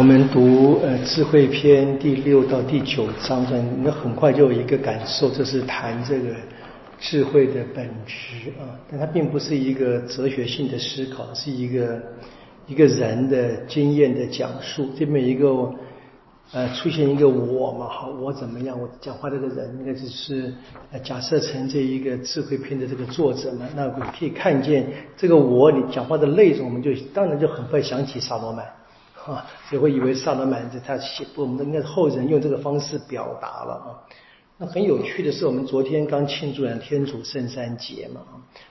我们读呃智慧篇第六到第九章，那很快就有一个感受，这是谈这个智慧的本质啊。但它并不是一个哲学性的思考，是一个一个人的经验的讲述。这边一个呃出现一个我嘛，好，我怎么样？我讲话这个人应该就是呃假设成这一个智慧篇的这个作者嘛。那我可以看见这个我，你讲话的内容，我们就当然就很快想起萨罗曼。啊，就会以为萨德曼在他写，我们应该后人用这个方式表达了啊。那很有趣的是，我们昨天刚庆祝完天主圣三节嘛，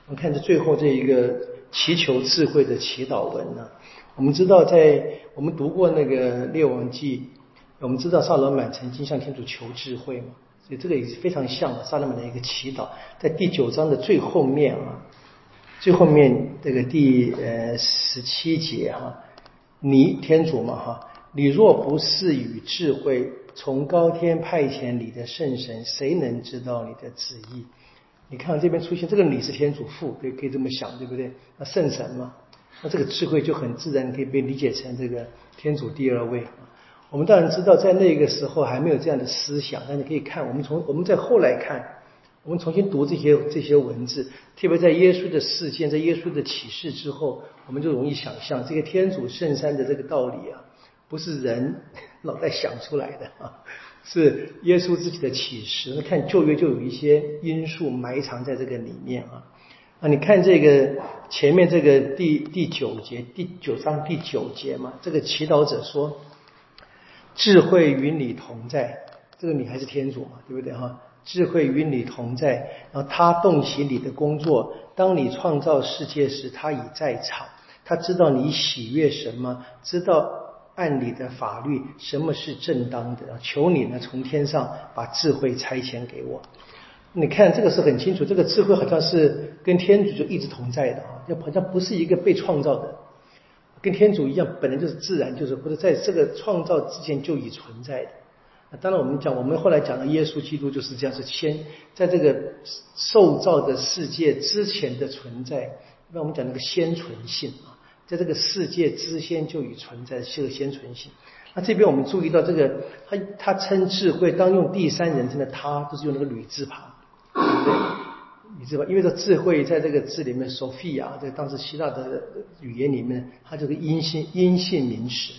我们看这最后这一个祈求智慧的祈祷文呢。我们知道，在我们读过那个列王记，我们知道萨罗曼曾经向天主求智慧嘛，所以这个也是非常像萨罗曼的一个祈祷，在第九章的最后面啊，最后面这个第呃十七节哈。你天主嘛哈，你若不是与智慧从高天派遣你的圣神，谁能知道你的旨意？你看这边出现这个你是天主父，可以可以这么想，对不对？那圣神嘛，那这个智慧就很自然可以被理解成这个天主第二位。我们当然知道，在那个时候还没有这样的思想，但你可以看，我们从我们在后来看。我们重新读这些这些文字，特别在耶稣的事件、在耶稣的启示之后，我们就容易想象这个天主圣山的这个道理啊，不是人 脑袋想出来的啊，是耶稣自己的启示。那看旧约就有一些因素埋藏在这个里面啊。啊，你看这个前面这个第第九节第九章第九节嘛，这个祈祷者说：“智慧与你同在。”这个你还是天主嘛，对不对哈？智慧与你同在，然后他动起你的工作。当你创造世界时，他已在场。他知道你喜悦什么，知道按你的法律什么是正当的。求你呢，从天上把智慧差遣给我。你看这个是很清楚，这个智慧好像是跟天主就一直同在的啊，就好像不是一个被创造的，跟天主一样，本来就是自然，就是或者在这个创造之前就已存在的。当然，我们讲，我们后来讲的耶稣基督就是这样，是先在这个受造的世界之前的存在。那我们讲那个先存性啊，在这个世界之先就已存在，是个先存性。那这边我们注意到这个，他他称智慧，当用第三人称的他，都是用那个吕字旁，对不对？吕字旁，因为这智慧在这个字里面，Sophia，在当时希腊的语言里面，它就是阴性阴性名词。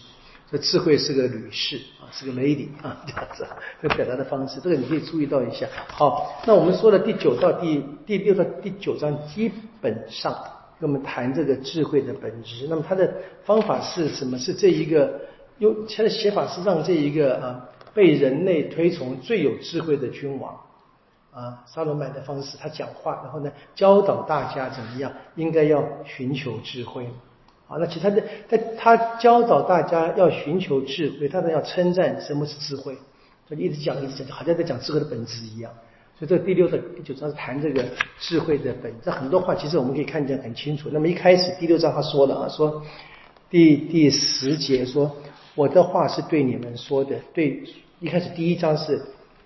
这智慧是个女士啊，是个 lady 啊，这样子，这表达的方式，这个你可以注意到一下。好，那我们说的第九到第第六到第九章，基本上跟我们谈这个智慧的本质。那么它的方法是什么？是这一个用它的写法是让这一个啊被人类推崇最有智慧的君王啊，沙罗曼的方式，他讲话，然后呢教导大家怎么样应该要寻求智慧。啊，那其他的，他他教导大家要寻求智慧，他们要称赞什么是智慧，就一直讲一直讲，好像在讲智慧的本质一样。所以这第六章第九章是谈这个智慧的本质，很多话其实我们可以看见很清楚。那么一开始第六章他说了啊，说第第十节说我的话是对你们说的，对，一开始第一章是。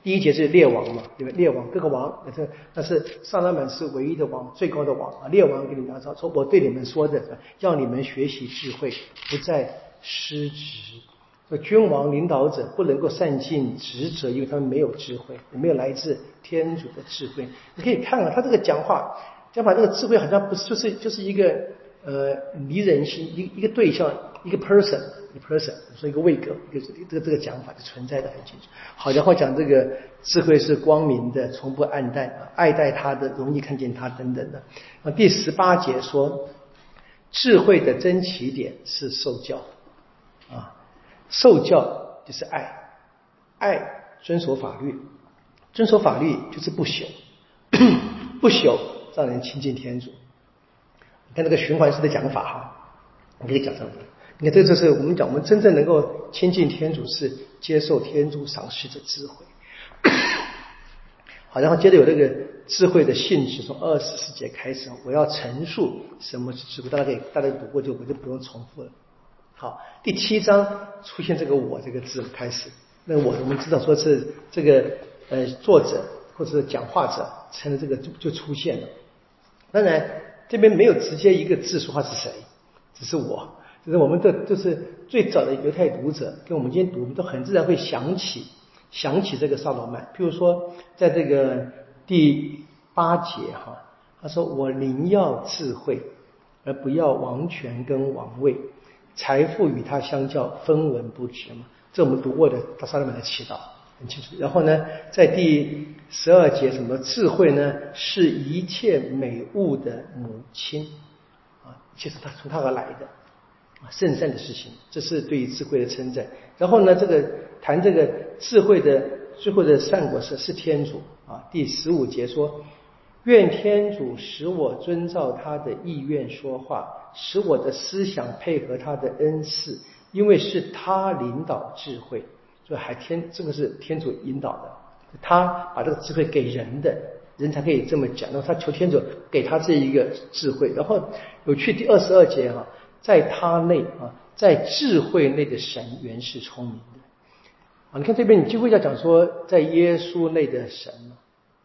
第一节是列王嘛，对吧？列王各个王，那这那是萨拉满是唯一的王，最高的王啊。列王给你们说，说我对你们说的，要你们学习智慧，不再失职。说君王领导者不能够善尽职责，因为他们没有智慧，也没有来自天主的智慧。你可以看啊，他这个讲话，讲法这个智慧好像不是，就是就是一个呃迷人心，一一个对象，一个 person 一个。person 说一个位格，一个这个这个讲法就存在的很清楚。好家伙讲这个智慧是光明的，从不暗淡，爱戴他的，容易看见他等等的。那第十八节说，智慧的真起点是受教啊，受教就是爱，爱遵守法律，遵守法律就是不朽，不朽让人亲近天主。你看这个循环式的讲法哈，我给你讲这个。你看，这就是我们讲，我们真正能够亲近天主，是接受天主赏赐的智慧。好，然后接着有这个智慧的性质，从二十四节开始，我要陈述什么是智慧。大家可以大家读过就我就不用重复了。好，第七章出现这个“我”这个字开始，那我我们知道说是这个呃作者或者是讲话者成了这个就就出现了。当然这边没有直接一个字说话是谁，只是我。就是我们的，就是最早的犹太读者跟我们今天读，我们都很自然会想起想起这个萨罗曼。譬如说，在这个第八节哈，他说：“我宁要智慧，而不要王权跟王位，财富与他相较，分文不值嘛。”这我们读过的萨罗曼的祈祷很清楚。然后呢，在第十二节，什么智慧呢？是一切美物的母亲啊，其实他从他而来的啊。圣善的事情，这是对于智慧的称赞。然后呢，这个谈这个智慧的最后的善果是是天主啊。第十五节说：“愿天主使我遵照他的意愿说话，使我的思想配合他的恩赐，因为是他领导智慧。”所以还天这个是天主引导的，他把这个智慧给人的，人才可以这么讲。然后他求天主给他这一个智慧。然后有趣第二十二节哈。在他内啊，在智慧内的神原是聪明的啊！你看这边，你几乎要讲说，在耶稣内的神，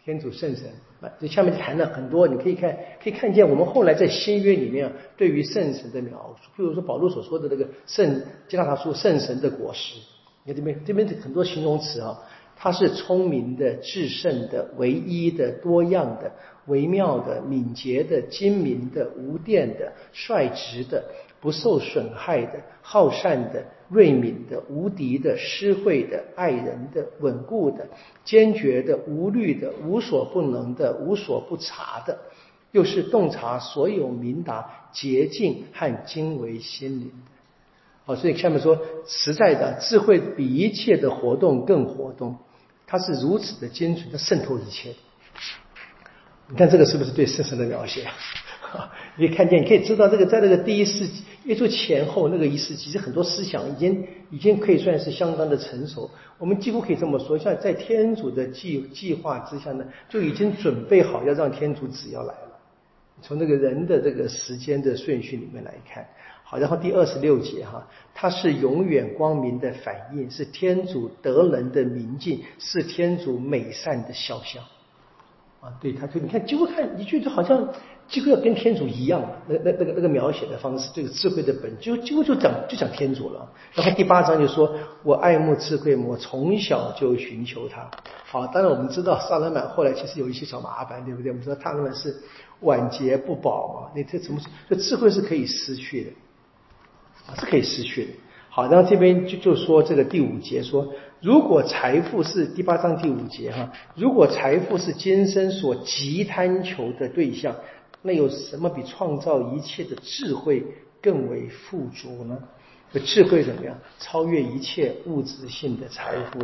天主圣神啊，这下面就谈了很多，你可以看，可以看见我们后来在新约里面对于圣神的描述，比如说保罗所说的那个圣加拉达书圣神的果实，你看这边这边很多形容词啊，它是聪明的、至圣的、唯一的、多样的、微妙的、敏捷的、精明的、无电的、率直的。不受损害的、好善的、锐敏的、无敌的、施惠的、爱人的、稳固的、坚决的、无虑的、无所不能的、无所不察的，又是洞察所有明达、洁净和精微心灵。好，所以下面说，实在的智慧比一切的活动更活动，它是如此的精准，它渗透一切。你看这个是不是对圣神的描写？你看见，你可以知道，这个在那个第一世纪，耶稣前后那个一世纪，其实很多思想已经已经可以算是相当的成熟。我们几乎可以这么说，像在天主的计计划之下呢，就已经准备好要让天主子要来了。从这个人的这个时间的顺序里面来看，好，然后第二十六节哈，它是永远光明的反应，是天主德能的明镜，是天主美善的肖像。啊，对，他就你看，几乎看一句就好像。几乎要跟天主一样，那那那个那个描写的方式，这个智慧的本，就几乎就讲就讲天主了。然后第八章就说：“我爱慕智慧，我从小就寻求他。”好，当然我们知道萨勒曼后来其实有一些小麻烦，对不对？我们说他们是晚节不保嘛，那这怎么说？这智慧是可以失去的，是可以失去的。好，然后这边就就说这个第五节说，如果财富是第八章第五节哈，如果财富是今生所急贪求的对象。那有什么比创造一切的智慧更为富足呢？智慧怎么样？超越一切物质性的财富。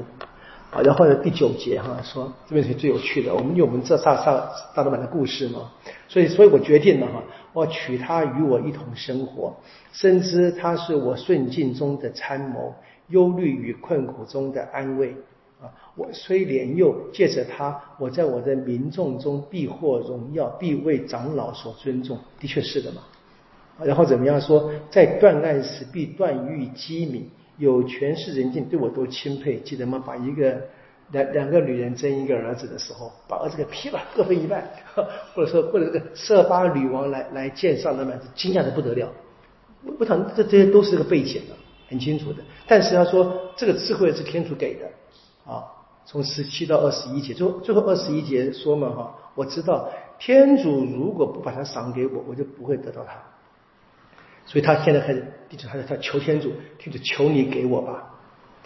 好，然后呢，第九节哈说，这边是最有趣的。我们有我们这萨萨大老板的故事嘛，所以所以我决定了哈，我娶她与我一同生活，深知她是我顺境中的参谋，忧虑与困苦中的安慰。啊我虽年幼，借着她，我在我的民众中必获荣耀，必为长老所尊重。的确是的嘛。然后怎么样说，在断案时必断欲机敏，有权势人境对我都钦佩。记得吗？把一个两两个女人争一个儿子的时候，把儿子给劈了，各分一半，或者说或者这个色巴女王来来见上的嘛，惊讶的不得了。我我想这这些都是个背景的，很清楚的。但是他说这个智慧是天主给的啊。从十七到二十一节，最后最后二十一节说嘛哈，我知道天主如果不把它赏给我，我就不会得到它。所以他现在开始第九，他他求天主，天主求你给我吧。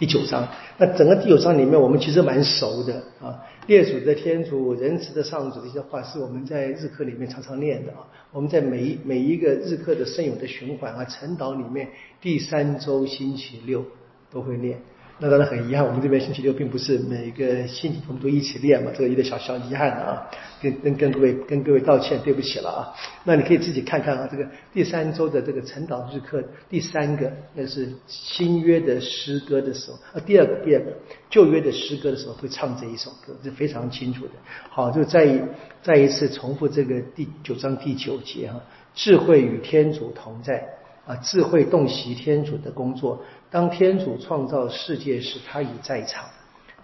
第九章，那整个第九章里面，我们其实蛮熟的啊。列祖的天主，仁慈的上主，这些话是我们在日课里面常常念的啊。我们在每一每一个日课的圣咏的循环啊，晨祷里面，第三周星期六都会念。那当然很遗憾，我们这边星期六并不是每个星期我们都一起练嘛，这个有点小小遗憾的啊，跟跟跟各位跟各位道歉，对不起了啊。那你可以自己看看啊，这个第三周的这个晨祷日课第三个，那是新约的诗歌的时候，啊，第二个第二个旧约的诗歌的时候会唱这一首歌，是非常清楚的。好，就再再一次重复这个第九章第九节哈，智慧与天主同在啊，智慧洞悉天主的工作。当天主创造世界时，他已在场。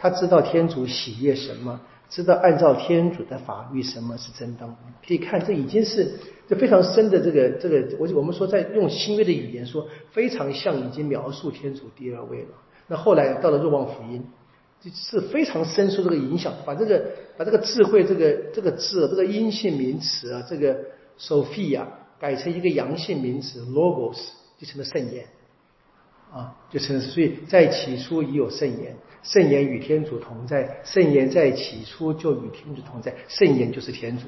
他知道天主喜悦什么，知道按照天主的法律什么是正当。可以看，这已经是这非常深的这个这个，我我们说在用新约的语言说，非常像已经描述天主第二位了。那后来到了若望福音，就是非常深受这个影响，把这个把这个智慧这个这个字这个阴性名词啊，这个 Sophia 改成一个阳性名词 Logos，就成了圣言。啊，就成了所以在起初已有圣言，圣言与天主同在，圣言在起初就与天主同在，圣言就是天主。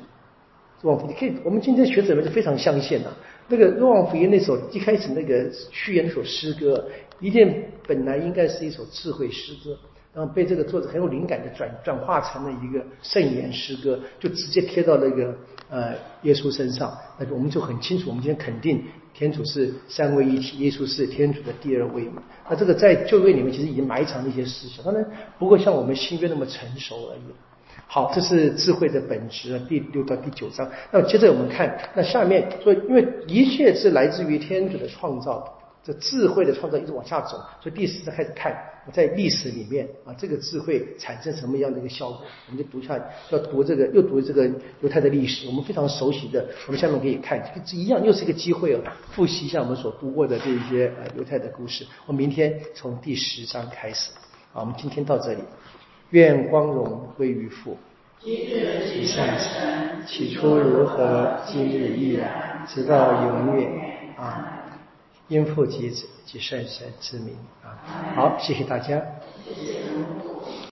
若望福音可以，我们今天学者们就非常相信呐。那个若望福音那首一开始那个序言那首诗歌，一定本来应该是一首智慧诗歌。然后被这个作者很有灵感的转转化成了一个圣言诗歌，就直接贴到那个呃耶稣身上，那我们就很清楚，我们今天肯定天主是三位一体，耶稣是天主的第二位嘛。那这个在旧约里面其实已经埋藏了一些思想，当然不会像我们新约那么成熟而已。好，这是智慧的本质，第六到第九章。那接着我们看，那下面说，因为一切是来自于天主的创造。这智慧的创造一直往下走，所以第十章开始看在历史里面啊，这个智慧产生什么样的一个效果？我们就读下，要读这个，又读这个犹太的历史，我们非常熟悉的，我们下面可以看，这一样又是一个机会哦，复习一下我们所读过的这一些呃犹太的故事。我明天从第十章开始，啊，我们今天到这里，愿光荣归于父，其善神，起初如何，今日依然，直到永远啊。因父及子及圣神之名啊！好，谢谢大家。